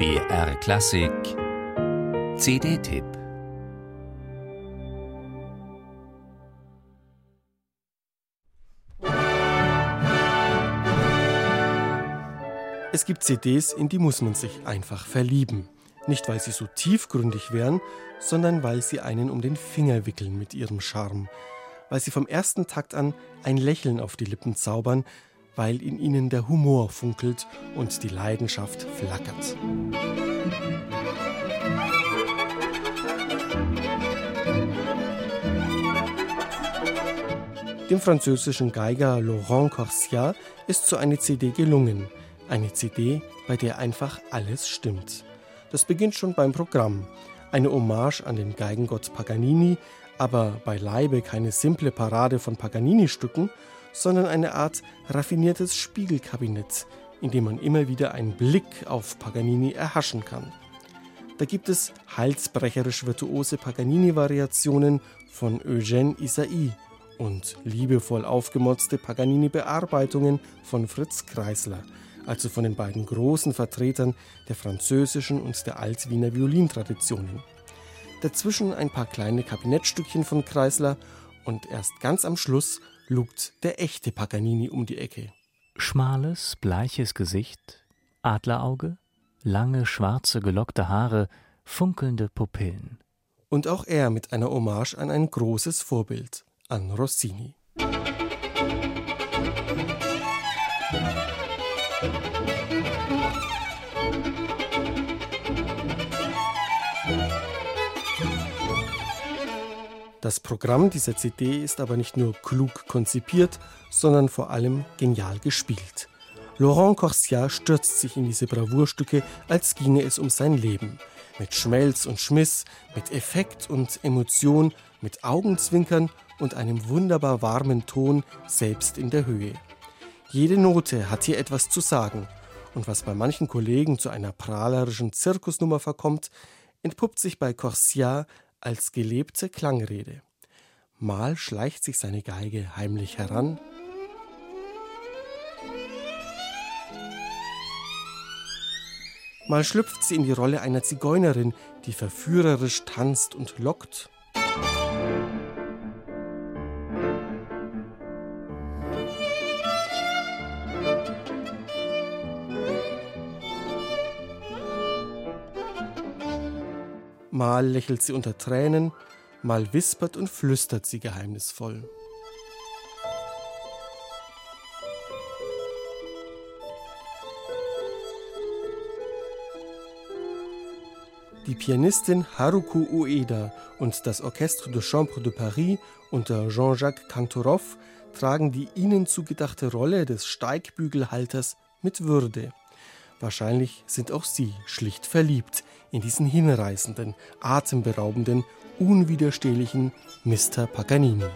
BR Klassik CD-Tipp Es gibt CDs, in die muss man sich einfach verlieben. Nicht, weil sie so tiefgründig wären, sondern weil sie einen um den Finger wickeln mit ihrem Charme. Weil sie vom ersten Takt an ein Lächeln auf die Lippen zaubern, weil in ihnen der Humor funkelt und die Leidenschaft flackert. Dem französischen Geiger Laurent Corsia ist so eine CD gelungen. Eine CD, bei der einfach alles stimmt. Das beginnt schon beim Programm. Eine Hommage an den Geigengott Paganini, aber beileibe keine simple Parade von Paganini-Stücken, sondern eine Art raffiniertes Spiegelkabinett, in dem man immer wieder einen Blick auf Paganini erhaschen kann. Da gibt es halsbrecherisch virtuose Paganini-Variationen von Eugène Isaïe und liebevoll aufgemotzte Paganini-Bearbeitungen von Fritz Kreisler, also von den beiden großen Vertretern der französischen und der Altwiener Violintraditionen. Dazwischen ein paar kleine Kabinettstückchen von Kreisler und erst ganz am Schluss lugt der echte Paganini um die Ecke. Schmales, bleiches Gesicht, Adlerauge, lange, schwarze, gelockte Haare, funkelnde Pupillen. Und auch er mit einer Hommage an ein großes Vorbild, an Rossini. Das Programm dieser CD ist aber nicht nur klug konzipiert, sondern vor allem genial gespielt. Laurent Corsia stürzt sich in diese Bravourstücke, als ginge es um sein Leben. Mit Schmelz und Schmiss, mit Effekt und Emotion, mit Augenzwinkern und einem wunderbar warmen Ton, selbst in der Höhe. Jede Note hat hier etwas zu sagen. Und was bei manchen Kollegen zu einer prahlerischen Zirkusnummer verkommt, entpuppt sich bei Corsia als gelebte Klangrede. Mal schleicht sich seine Geige heimlich heran, mal schlüpft sie in die Rolle einer Zigeunerin, die verführerisch tanzt und lockt. Mal lächelt sie unter Tränen, mal wispert und flüstert sie geheimnisvoll. Die Pianistin Haruko Ueda und das Orchestre de Chambre de Paris unter Jean-Jacques Kantorov tragen die ihnen zugedachte Rolle des Steigbügelhalters mit Würde. Wahrscheinlich sind auch sie schlicht verliebt in diesen hinreißenden, atemberaubenden, unwiderstehlichen Mr. Paganini.